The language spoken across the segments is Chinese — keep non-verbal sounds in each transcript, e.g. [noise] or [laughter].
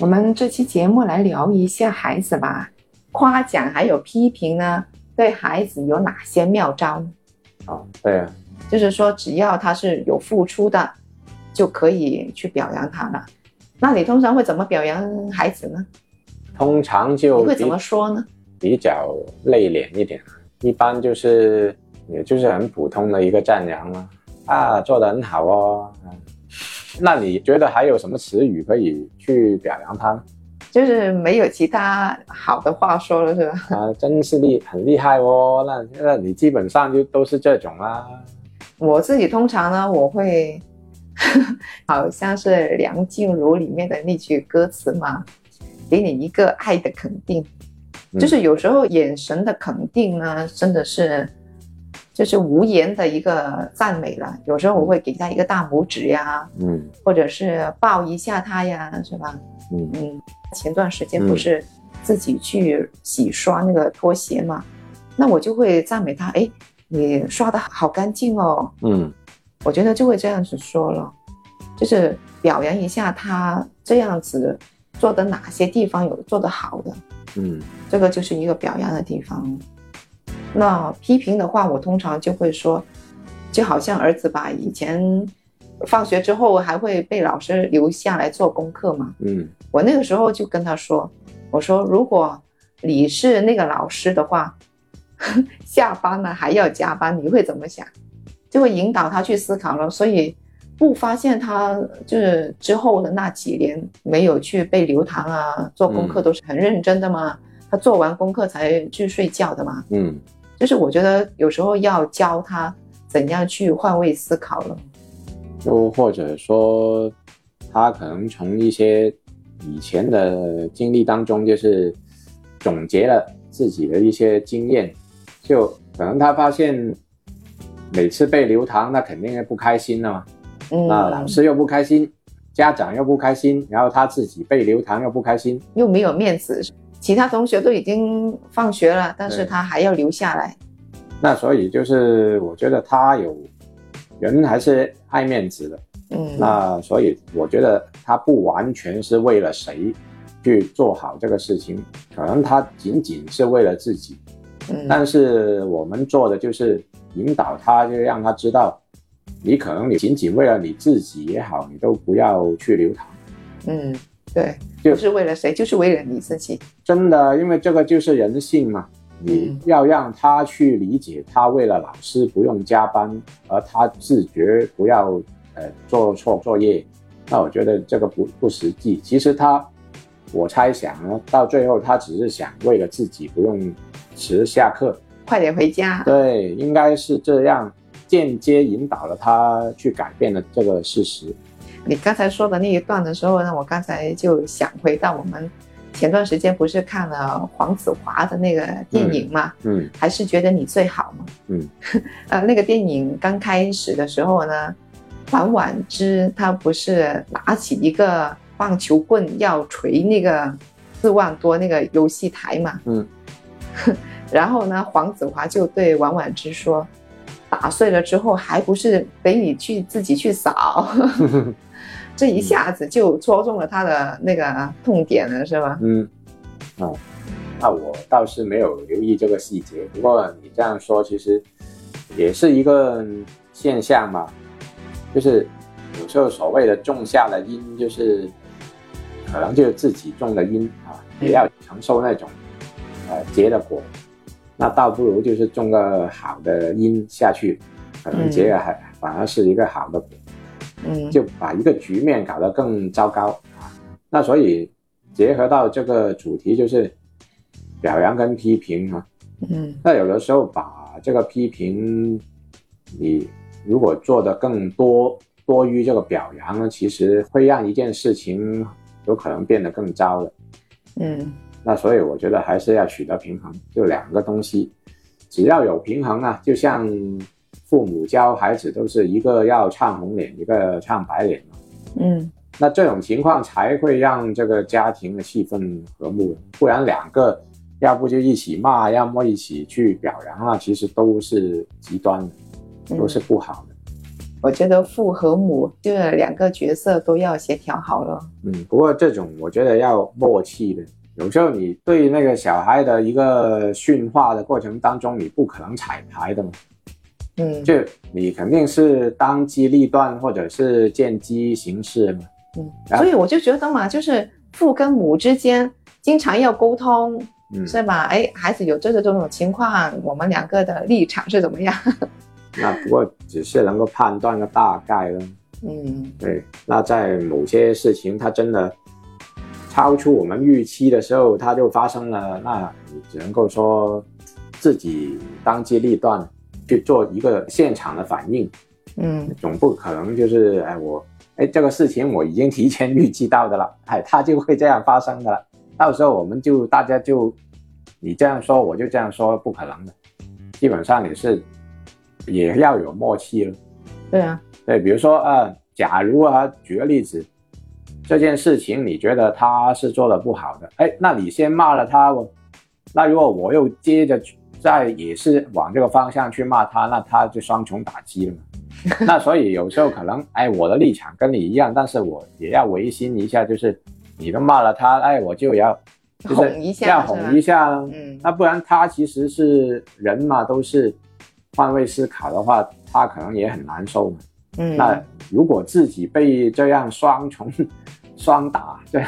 我们这期节目来聊一下孩子吧，夸奖还有批评呢，对孩子有哪些妙招？哦，对啊，就是说，只要他是有付出的，就可以去表扬他了。那你通常会怎么表扬孩子呢？通常就你会怎么说呢？比较内敛一点，一般就是也就是很普通的一个赞扬了啊，做得很好哦。那你觉得还有什么词语可以去表扬他？就是没有其他好的话说了，是吧？啊，真是厉很厉害哦。那那你基本上就都是这种啦。我自己通常呢，我会 [laughs] 好像是梁静茹里面的那句歌词嘛，给你一个爱的肯定。就是有时候眼神的肯定呢，真的是。就是无言的一个赞美了，有时候我会给他一个大拇指呀，嗯，或者是抱一下他呀，是吧？嗯嗯。前段时间不是自己去洗刷那个拖鞋嘛，那我就会赞美他，哎，你刷的好干净哦。嗯，我觉得就会这样子说了，就是表扬一下他这样子做的哪些地方有做的好的，嗯，这个就是一个表扬的地方。那批评的话，我通常就会说，就好像儿子吧，以前放学之后还会被老师留下来做功课嘛。嗯，我那个时候就跟他说，我说如果你是那个老师的话，[laughs] 下班了还要加班，你会怎么想？就会引导他去思考了。所以不发现他就是之后的那几年没有去被留堂啊，做功课都是很认真的嘛。他做完功课才去睡觉的嘛。嗯。就是我觉得有时候要教他怎样去换位思考了，又或者说，他可能从一些以前的经历当中，就是总结了自己的一些经验，就可能他发现每次被留堂，那肯定不开心了嘛。嗯，那老师又不开心，家长又不开心，然后他自己被留堂又不开心，又没有面子。其他同学都已经放学了，但是他还要留下来。那所以就是我觉得他有人还是爱面子的，嗯。那所以我觉得他不完全是为了谁去做好这个事情，可能他仅仅是为了自己。嗯。但是我们做的就是引导他，就让他知道，你可能你仅仅为了你自己也好，你都不要去留堂。嗯。对，就是为了谁？就是为了你自己。真的，因为这个就是人性嘛。你要让他去理解，他为了老师不用加班，而他自觉不要呃做错作业。那我觉得这个不不实际。其实他，我猜想呢，到最后他只是想为了自己不用迟下课，快点回家。对，应该是这样，间接引导了他去改变了这个事实。你刚才说的那一段的时候呢，我刚才就想回到我们前段时间不是看了黄子华的那个电影吗？嗯，还是觉得你最好吗？嗯，[laughs] 呃，那个电影刚开始的时候呢，王婉之她不是拿起一个棒球棍要捶那个四万多那个游戏台嘛？嗯，[laughs] 然后呢，黄子华就对王婉之说：“打碎了之后，还不是得你去自己去扫。[laughs] ”这一下子就戳中了他的那个痛点了，是吗？嗯，啊，那我倒是没有留意这个细节。不过你这样说，其实也是一个现象嘛。就是有时候所谓的种下了因，就是可能就是自己种的因啊，也要承受那种呃结的果。那倒不如就是种个好的因下去，可能结的还反而是一个好的果。嗯，就把一个局面搞得更糟糕啊！那所以结合到这个主题，就是表扬跟批评啊。嗯，那有的时候把这个批评，你如果做的更多多于这个表扬呢，其实会让一件事情有可能变得更糟的。嗯那所以我觉得还是要取得平衡，就两个东西，只要有平衡啊，就像父母教孩子都是一个要唱红脸，一个唱白脸嘛。嗯那这种情况才会让这个家庭的气氛和睦，不然两个要不就一起骂，要么一起去表扬啊，其实都是极端的，嗯都是不好的。我觉得父和母就是两个角色都要协调好了。嗯，不过这种我觉得要默契的。有时候你对那个小孩的一个驯化的过程当中，你不可能彩排的嘛，嗯就你肯定是当机立断或者是见机行事嘛。嗯，所以我就觉得嘛，就是父跟母之间经常要沟通，嗯，是吧？哎，孩子有这个这种情况，我们两个的立场是怎么样？[laughs] 那不过只是能够判断个大概了。嗯对，那在某些事情它真的超出我们预期的时候，它就发生了，那你只能够说自己当机立断去做一个现场的反应，嗯。总不可能就是哎我哎这个事情我已经提前预计到的了，哎它就会这样发生的了，到时候我们就大家就你这样说我就这样说，不可能的，基本上也是也要有默契了。对啊，对，比如说呃，假如啊，举个例子，这件事情你觉得他是做的不好的，哎，那你先骂了他哦，那如果我又接着去再也是往这个方向去骂他，那他就双重打击了嘛。[laughs] 那所以有时候可能，哎，我的立场跟你一样，但是我也要违心一下，就是你都骂了他，哎，我就要就是要哄一下，嗯那不然他其实是人嘛，都是换位思考的话，他可能也很难受嘛。嗯，那如果自己被这样双重双打，这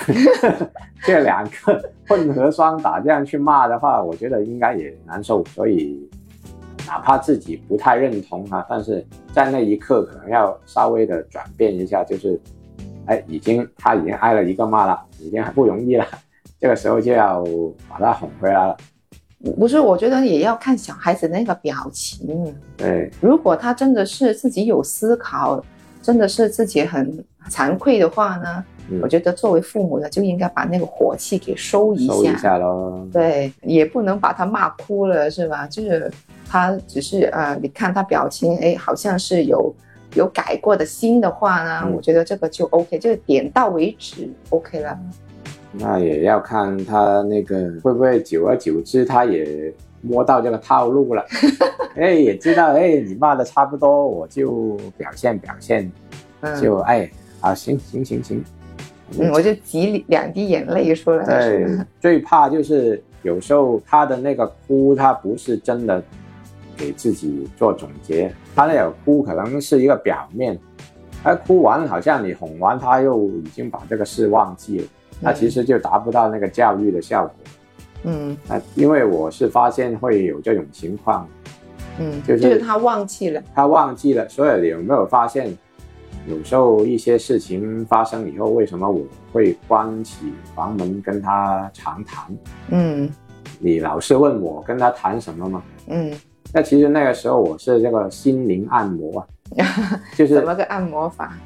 [laughs] 这两个混合双打这样去骂的话，我觉得应该也难受。所以哪怕自己不太认同啊，但是在那一刻可能要稍微的转变一下，就是，哎，已经他已经挨了一个骂了，已经很不容易了，这个时候就要把他哄回来了。不是，我觉得也要看小孩子那个表情。对，如果他真的是自己有思考，真的是自己很惭愧的话呢，嗯我觉得作为父母的就应该把那个火气给收一下。收一下咯。对，也不能把他骂哭了，是吧？就是他只是呃，你看他表情，哎，好像是有有改过的心的话呢，嗯我觉得这个就 OK，就是点到为止 OK 了。那也要看他那个会不会久而久之，他也摸到这个套路了，[laughs] 哎，也知道，哎，你骂的差不多，我就表现表现，嗯，就哎，啊，行行行行，嗯，我就挤两滴眼泪出来。对，最怕就是有时候他的那个哭，他不是真的给自己做总结，他那个哭可能是一个表面，他哭完好像你哄完他，又已经把这个事忘记了，那其实就达不到那个教育的效果。嗯啊，因为我是发现会有这种情况，嗯，就是就是他忘记了。他忘记了，所以你有没有发现，有时候一些事情发生以后，为什么我会关起房门跟他长谈？嗯你老是问我跟他谈什么吗？嗯，那其实那个时候我是这个心灵按摩啊，[laughs] 就是怎么个按摩法？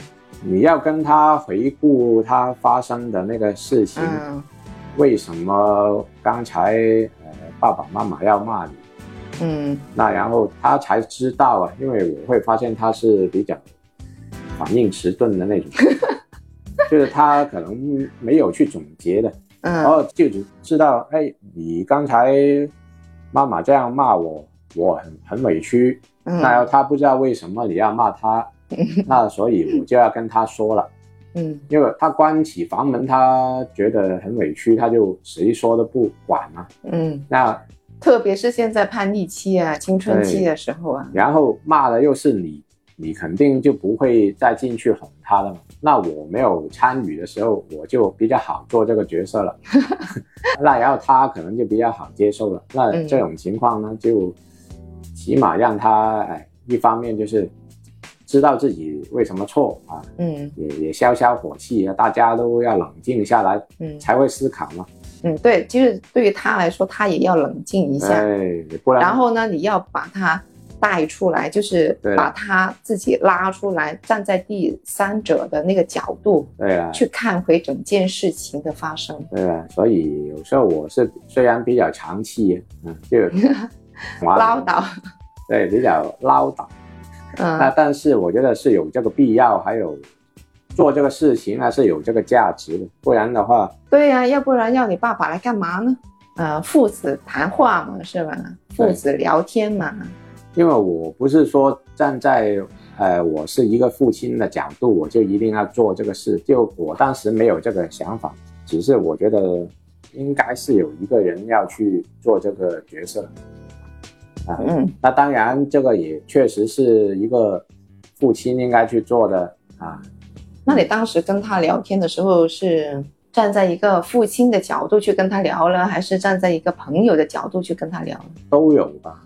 你要跟他回顾他发生的那个事情，嗯为什么刚才呃爸爸妈妈要骂你？嗯那然后他才知道啊，因为我会发现他是比较反应迟钝的那种，[laughs] 就是他可能没有去总结的，然嗯后就只知道，哎，你刚才妈妈这样骂我，我很很委屈，嗯，那他不知道为什么你要骂他，[laughs] 那所以我就要跟他说了，嗯。因为他关起房门，他觉得很委屈，他就谁说都不管嘛，嗯，那特别是现在叛逆期啊、青春期的时候啊，然后骂的又是你，你肯定就不会再进去哄他了嘛。那我没有参与的时候，我就比较好做这个角色了。[laughs] 那然后他可能就比较好接受了。那嗯这种情况呢，就起码让他哎，一方面就是知道自己为什么错啊，嗯也也消消火气啊，大家都要冷静下来，嗯才会思考嘛。嗯，对，其实对于他来说，他也要冷静一下。哎，不然然后呢，你要把他带出来，就是把他自己拉出来，站在第三者的那个角度对啊，去看回整件事情的发生。对啊，所以有时候我是虽然比较长期，嗯，[laughs] 就唠叨，对，比较唠叨。嗯那嗯，但是我觉得是有这个必要，还有做这个事情还是有这个价值的，不然的话，对呀、要不然要你爸爸来干嘛呢？呃，父子谈话嘛，是吧？父子聊天嘛，因为我不是说站在呃我是一个父亲的角度，我就一定要做这个事，就我当时没有这个想法，只是我觉得应该是有一个人要去做这个角色。啊，嗯那当然，这个也确实是一个父亲应该去做的啊。那你当时跟他聊天的时候，是站在一个父亲的角度去跟他聊了，还是站在一个朋友的角度去跟他聊？都有吧，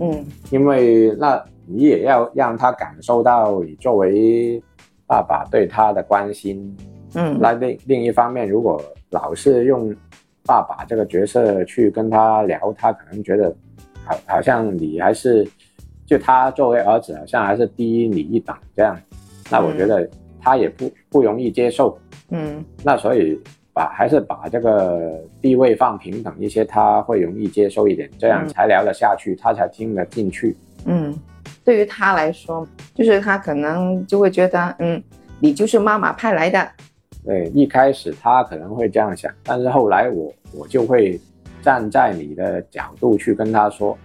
嗯因为那你也要让他感受到你作为爸爸对他的关心。嗯那另另一方面，如果老是用爸爸这个角色去跟他聊，他可能觉得好好像你还是就他作为儿子，好像还是低你一等这样。那我觉得他也不不容易接受。嗯那所以把还是把这个地位放平等一些，他会容易接受一点，这样嗯才聊得下去，他才听得进去。嗯，对于他来说，就是他可能就会觉得，嗯，你就是妈妈派来的，对，一开始他可能会这样想，但是后来我我就会站在你的角度去跟他说，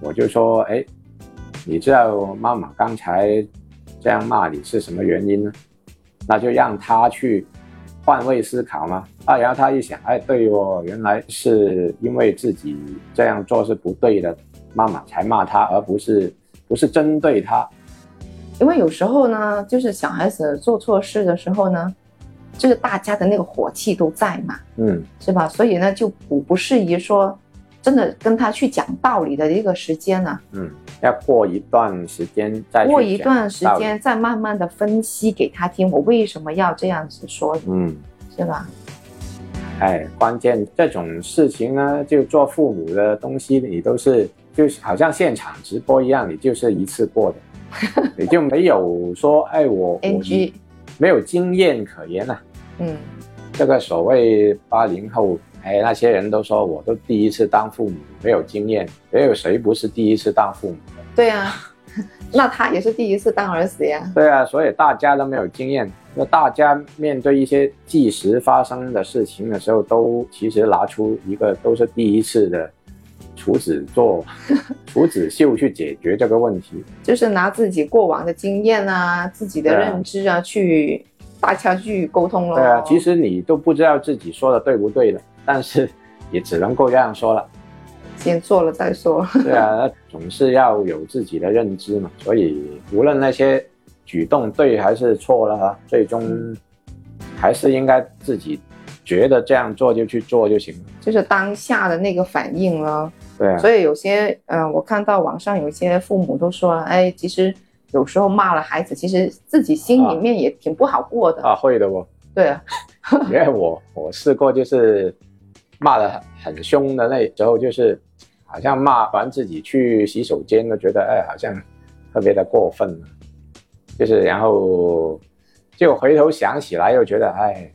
我就说，哎，你知道妈妈刚才这样骂你是什么原因呢？那就让他去换位思考吗。啊，然后他一想，哎，对哦，原来是因为自己这样做是不对的，妈妈才骂他，而不是不是针对他。因为有时候呢，就是小孩子做错事的时候呢，就是大家的那个火气都在嘛，嗯，是吧？所以呢，就不不适宜说真的跟他去讲道理的一个时间呢、嗯，要过一段时间再过一段时间再慢慢的分析给他听，我为什么要这样子说，嗯。是吧？哎，关键这种事情呢，就做父母的东西，你都是就是好像现场直播一样，你就是一次过的，[laughs] 你就没有说哎我我 NG 没有经验可言啊。嗯这个所谓八零后，哎，那些人都说我都第一次当父母，没有经验，没有谁不是第一次当父母的。对啊，[laughs] 那他也是第一次当儿子呀。对啊，所以大家都没有经验。那大家面对一些即时发生的事情的时候，都其实拿出一个都是第一次的处子座、[laughs] 处子秀去解决这个问题。就是拿自己过往的经验啊，自己的认知啊，去大家去沟通了。对啊，其实你都不知道自己说的对不对的，但是也只能够这样说了。先做了再说。对啊，总是要有自己的认知嘛。所以无论那些举动对还是错了哈，最终还是应该自己觉得这样做就去做就行了。就是当下的那个反应了。对啊，所以有些，嗯、我看到网上有一些父母都说，哎，其实有时候骂了孩子，其实自己心里面也挺不好过的。啊会的哦，对啊，[laughs] 因为我我试过就是骂的很很凶的那时候，就是好像骂完自己去洗手间都觉得哎好像特别的过分了，就是然后就回头想起来又觉得哎，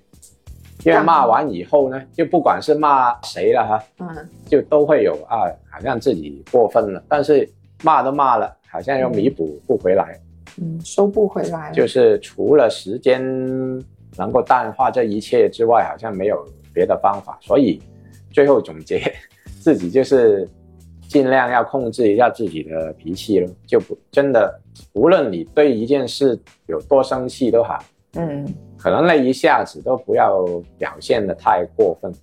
因为骂完以后呢，就不管是骂谁了哈，嗯，就都会有啊，好像自己过分了，但是骂都骂了，好像又弥补不回来。嗯，收不回来。就是除了时间能够淡化这一切之外，好像没有别的方法。所以最后总结，[laughs] 自己就是尽量要控制一下自己的脾气了，就不真的，无论你对一件事有多生气都好，嗯，可能那一下子都不要表现的太过分。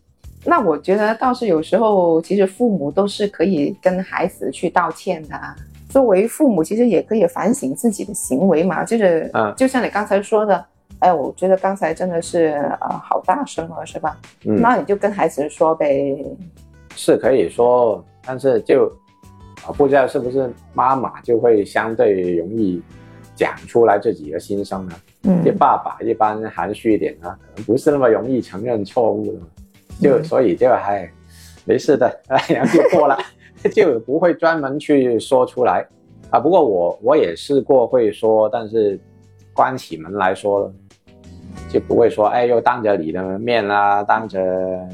那我觉得倒是有时候，其实父母都是可以跟孩子去道歉的啊。作为父母，其实也可以反省自己的行为嘛。就是，嗯就像你刚才说的，哎，我觉得刚才真的是呃好大声了，是吧？嗯，那你就跟孩子说呗。是可以说，但是就啊，不知道是不是妈妈就会相对容易讲出来自己的心声呢？嗯就爸爸一般含蓄一点啊，可能不是那么容易承认错误的嘛，就、嗯所以就还没事的，哎，然后就过了。[laughs] 就不会专门去说出来啊。不过我我也试过会说，但是关起门来说了，就不会说，哎，又当着你的面啊，当着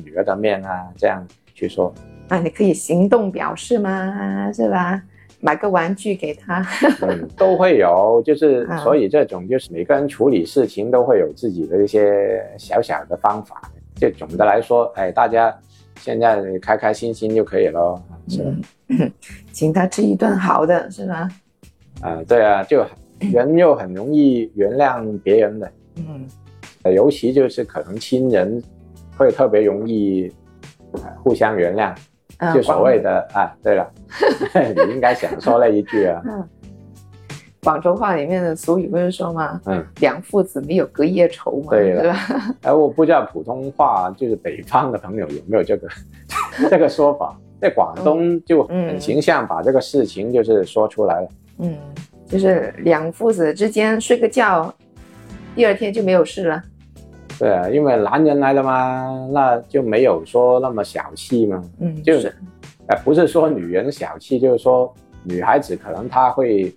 女儿的面啊，这样去说。啊，你可以行动表示吗？是吧？买个玩具给他，嗯，都会有，就是所以这种就是每个人处理事情都会有自己的一些小小的方法。就总的来说，哎，大家现在开开心心就可以了，是吧？请他吃一顿好的，是吧？啊，对啊，就人又很容易原谅别人的，嗯，尤其就是可能亲人会特别容易互相原谅。就所谓的啊，对了，[laughs] [laughs] 你应该想说那一句啊。广州话里面的俗语不是说吗？嗯，两父子没有隔夜仇嘛，对吧？哎，我不知道普通话就是北方的朋友有没有这个 [laughs] 这个说法，在广东就很形象把这个事情就是说出来了。嗯，就是两父子之间睡个觉，第二天就没有事了。对啊，因为男人来了嘛，那就没有说那么小气嘛。嗯，就是，呃，不是说女人小气，就是说女孩子可能她会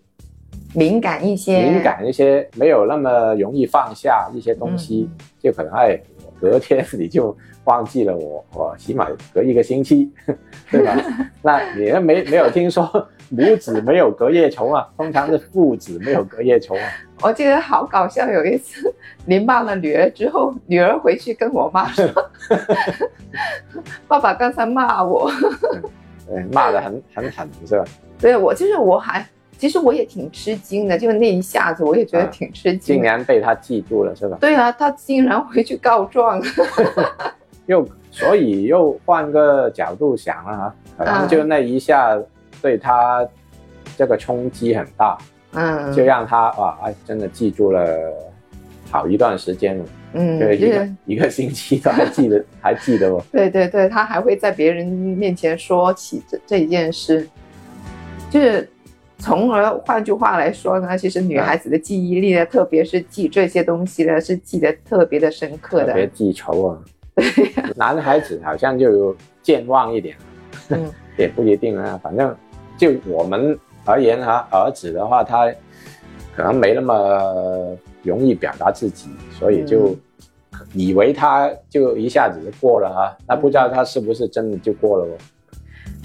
敏感一些，敏感一些，没有那么容易放下一些东西，就可能哎，隔天你就忘记了我，我起码隔一个星期，[laughs] 对吧？[laughs] 那你没没有听说母子没有隔夜仇啊？[laughs] 通常是父子没有隔夜仇啊。我记得好搞笑，有一次你骂了女儿之后，女儿回去跟我妈说：“ [laughs] 爸爸刚才骂我。”对，骂的很很狠，是吧？对，我就是我还其实我也挺吃惊的，就那一下子我也觉得挺吃惊。竟然被他记住了，是吧？对啊，他竟然回去告状。[laughs] 又所以又换个角度想了哈，可能就那一下对他这个冲击很大。嗯，就让他哇，哎，真的记住了好一段时间了。嗯，对，一个 [laughs] 一个星期都还记得，[laughs] 还记得哦。对对对，他还会在别人面前说起这这一件事，就是从而换句话来说呢，其实女孩子的记忆力呢，特别是记这些东西呢，是记得特别的深刻的。特别记仇啊。[laughs] 男孩子好像就健忘一点，嗯，也不一定啊，反正就我们。而言哈，儿子的话，他可能没那么容易表达自己，所以就以为他就一下子就过了哈，那不知道他是不是真的就过了哦。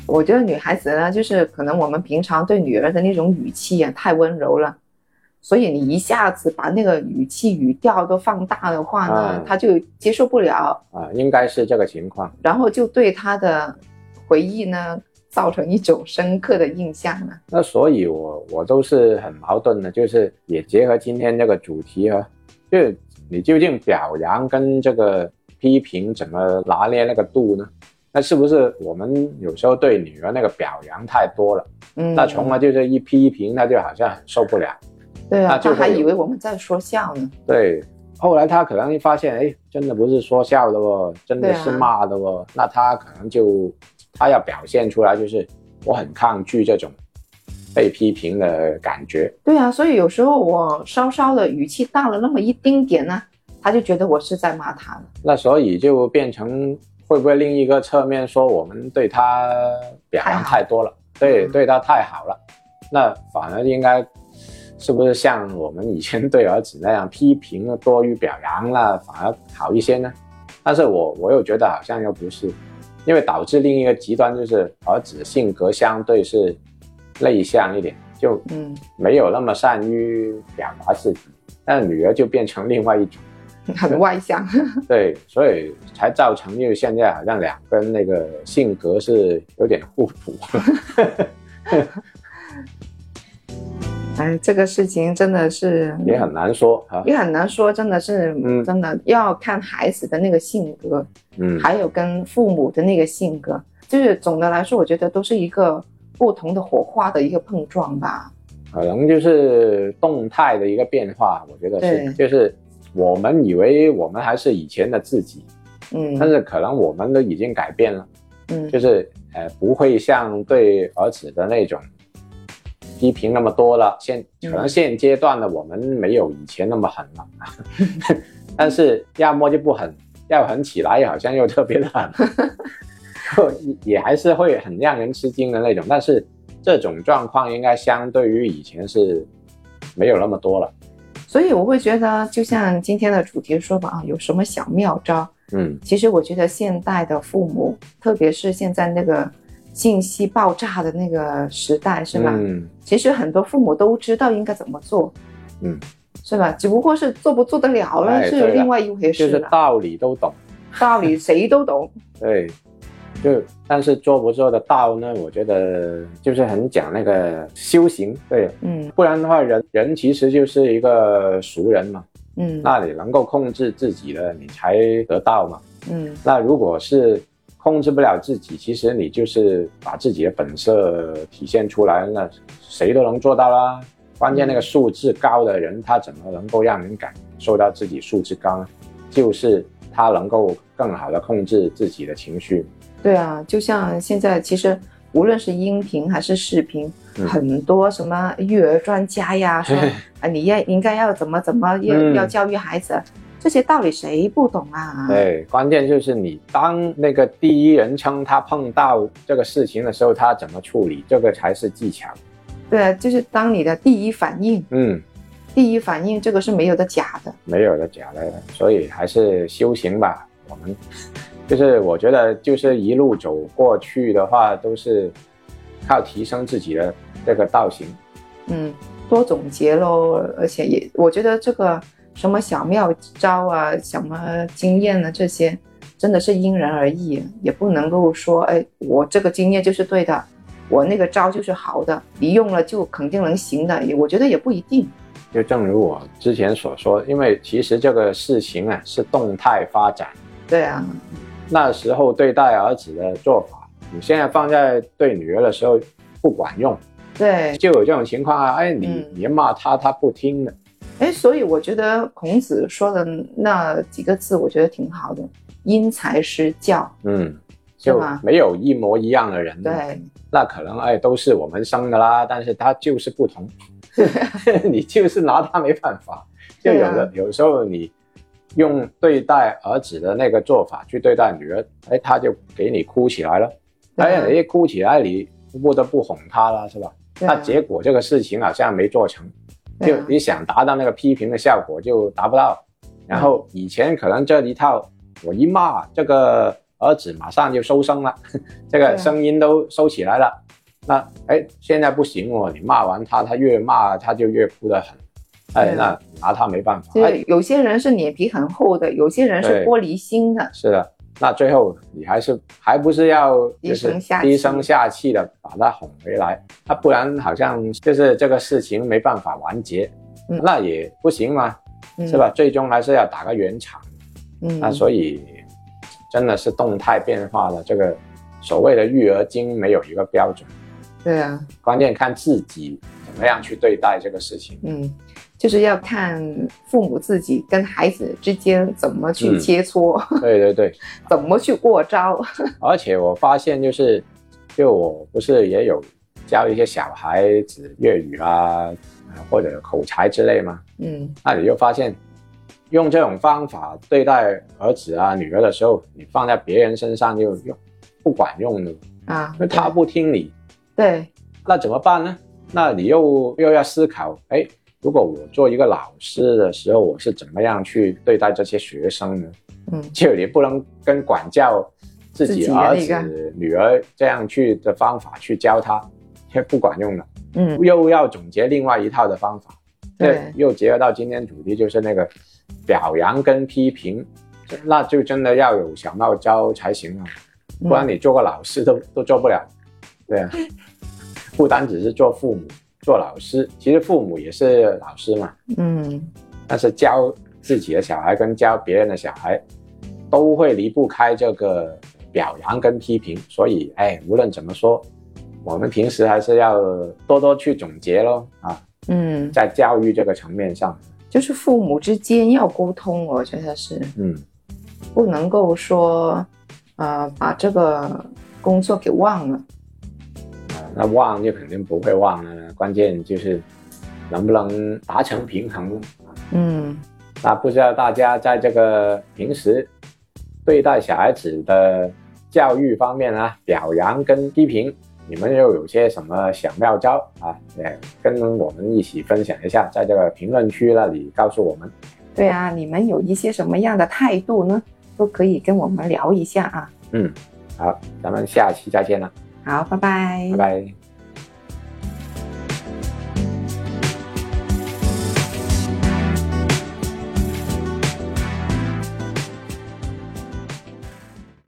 我觉得女孩子呢，就是可能我们平常对。女儿的那种语气啊太温柔了，所以你一下子把那个语气语调都放大的话呢，她就接受不了啊，应该是这个情况，然后就对。她的回忆呢。造成一种深刻的印象呢？那所以，我我都是很矛盾的，就是也结合今天这个主题啊，就你究竟表扬跟这个批评怎么拿捏那个度呢？那是不是我们有时候对女儿那个表扬太多了？嗯，那从而就是一批评，她就好像很受不了。对啊，她还以为我们在说笑呢。对，后来他可能一发现，哎，真的不是说笑的哦，真的是骂的哦，那他可能就。他要表现出来，就是我很抗拒这种被批评的感觉。对啊，所以有时候我稍稍的语气大了那么一丁点呢，他就觉得我是在骂他了那所以就变成会不会另一个侧面说我们对他表扬太多了，对对他太好了？那反而应该是不是像我们以前对儿子那样批评多于表扬了反而好一些呢？但是我我又觉得好像又不是。因为导致另一个极端就是儿子性格相对是内向一点，就嗯没有那么善于表达自己，但女儿就变成另外一种，[laughs] 很外向。[laughs] 对，所以才造成因为现在好像两个人那个性格是有点互补。[laughs] 哎，这个事情真的是也很难说啊，也很难说，真的是，嗯，真的要看孩子的那个性格，嗯，还有跟父母的那个性格，就是总的来说，我觉得都是一个不同的火花的一个碰撞吧。可能就是动态的一个变化，我觉得是，就是我们以为我们还是以前的自己，嗯，但是可能我们都已经改变了，嗯，就是呃，不会像对儿子的那种。批评那么多了，现可能现阶段的我们没有以前那么狠了，[laughs] 但是要么就不狠，要狠起来好像又特别的狠。[laughs] 也也还是会很让人吃惊的那种。但是这种状况应该相对于以前是没有那么多了。所以我会觉得，就像今天的主题说吧，啊，有什么小妙招？嗯，其实我觉得现代的父母，特别是现在那个信息爆炸的那个时代，是吧？嗯其实很多父母都知道应该怎么做，嗯，是吧？只不过是做不做得了了，是另外一回事就是。道理都懂，[laughs] 道理谁都懂，[laughs] 对，就但是做不做得到呢？我觉得就是很讲那个修行，对，嗯不然的话人人其实就是一个俗人嘛，嗯那你能够控制自己的，你才得到嘛。嗯那如果是控制不了自己，其实你就是把自己的本色体现出来，那谁都能做到啦。关键那个素质高的人，他怎么能够让人感受到自己素质高呢？就是他能够更好的控制自己的情绪。对啊，就像现在其实无论是音频还是视频，嗯很多什么育儿专家呀，说 [laughs] 啊你要应该要怎么怎么要、嗯要教育孩子，这些道理谁不懂啊？对，关键就是你当那个第一人称他碰到这个事情的时候，他怎么处理，这个才是技巧。对啊，就是当你的第一反应，嗯，第一反应这个是没有的假的。没有的假的，所以还是修行吧。我们就是我觉得，就是一路走过去的话，都是靠提升自己的这个道行。嗯，多总结喽，而且也我觉得这个什么小妙招啊，什么经验呢，这些真的是因人而异，也不能够说，哎，我这个经验就是对的，我那个招就是好的，你用了就肯定能行的，我觉得也不一定。就正如我之前所说，因为其实这个事情啊是动态发展，对啊，那时候对待儿子的做法，你现在放在对女儿的时候不管用，对，就有这种情况啊。哎，你嗯你骂他，他不听的。哎，所以我觉得孔子说的那几个字，我觉得挺好的，因材施教。嗯，就是吧没有一模一样的人。对，那可能哎都是我们生的啦，但是他就是不同，[laughs] 你就是拿他没办法。就有的、有时候你用对待儿子的那个做法去对待女儿，哎，他就给你哭起来了。哎，你一哭起来，你不得不哄他了，是吧？那结果这个事情好像没做成，就你想达到那个批评的效果就达不到。然后以前可能这一套，我一骂这个儿子马上就收声了，这个声音都收起来了。那哎，现在不行哦，你骂完他，他越骂他就越哭得很，哎，那拿他没办法。就哎是有些人是脸皮很厚的，有些人是玻璃心的。是的，那最后你还是还不是要低就是声下气。低声下气的把他哄回来，那不然好像就是这个事情没办法完结，嗯。那也不行嘛，嗯。是吧？？最终还是要打个圆场，嗯，那所以真的是动态变化的这个所谓的育儿经没有一个标准，对啊，关键看自己怎么样去对待这个事情。嗯，就是要看父母自己跟孩子之间怎么去嗯切磋，[laughs] 对对对，[laughs] 怎么去过招。[laughs] 而且我发现就是，就我不是也有教一些小孩子粤语啊，呃或者口才之类吗？嗯那你就发现，用这种方法对待儿子啊、女儿的时候，你放在别人身上就用不管用的，因啊，为他不听你，对，那怎么办呢？那你又又要思考，哎，如果我做一个老师的时候，我是怎么样去对待这些学生呢？嗯。就你不能跟管教自自己儿子、女儿这样去的方法去教他，也不管用了。嗯。又要总结另外一套的方法，对。又结合到今天主题，就是那个表扬跟批评，那就真的要有小妙招才行啊，不然你做个老师都都做不了。对。啊，不单只是做父母、做老师，其实父母也是老师嘛。嗯但是教自己的小孩跟教别人的小孩，都会离不开这个表扬跟批评。所以，哎，无论怎么说，我们平时还是要多多去总结咯啊，嗯，在教育这个层面上，就是父母之间要沟通，我觉得是嗯，不能够说，呃，把这个工作给忘了。啊，那忘就肯定不会忘了，关键就是能不能达成平衡。嗯那不知道大家在这个平时对待小孩子的教育方面啊，表扬跟批评，你们又有些什么小妙招啊？也跟我们一起分享一下，在这个评论区那里告诉我们。对啊，你们有一些什么样的态度呢？都可以跟我们聊一下啊。嗯，好，咱们下期再见了，好，拜拜。拜拜。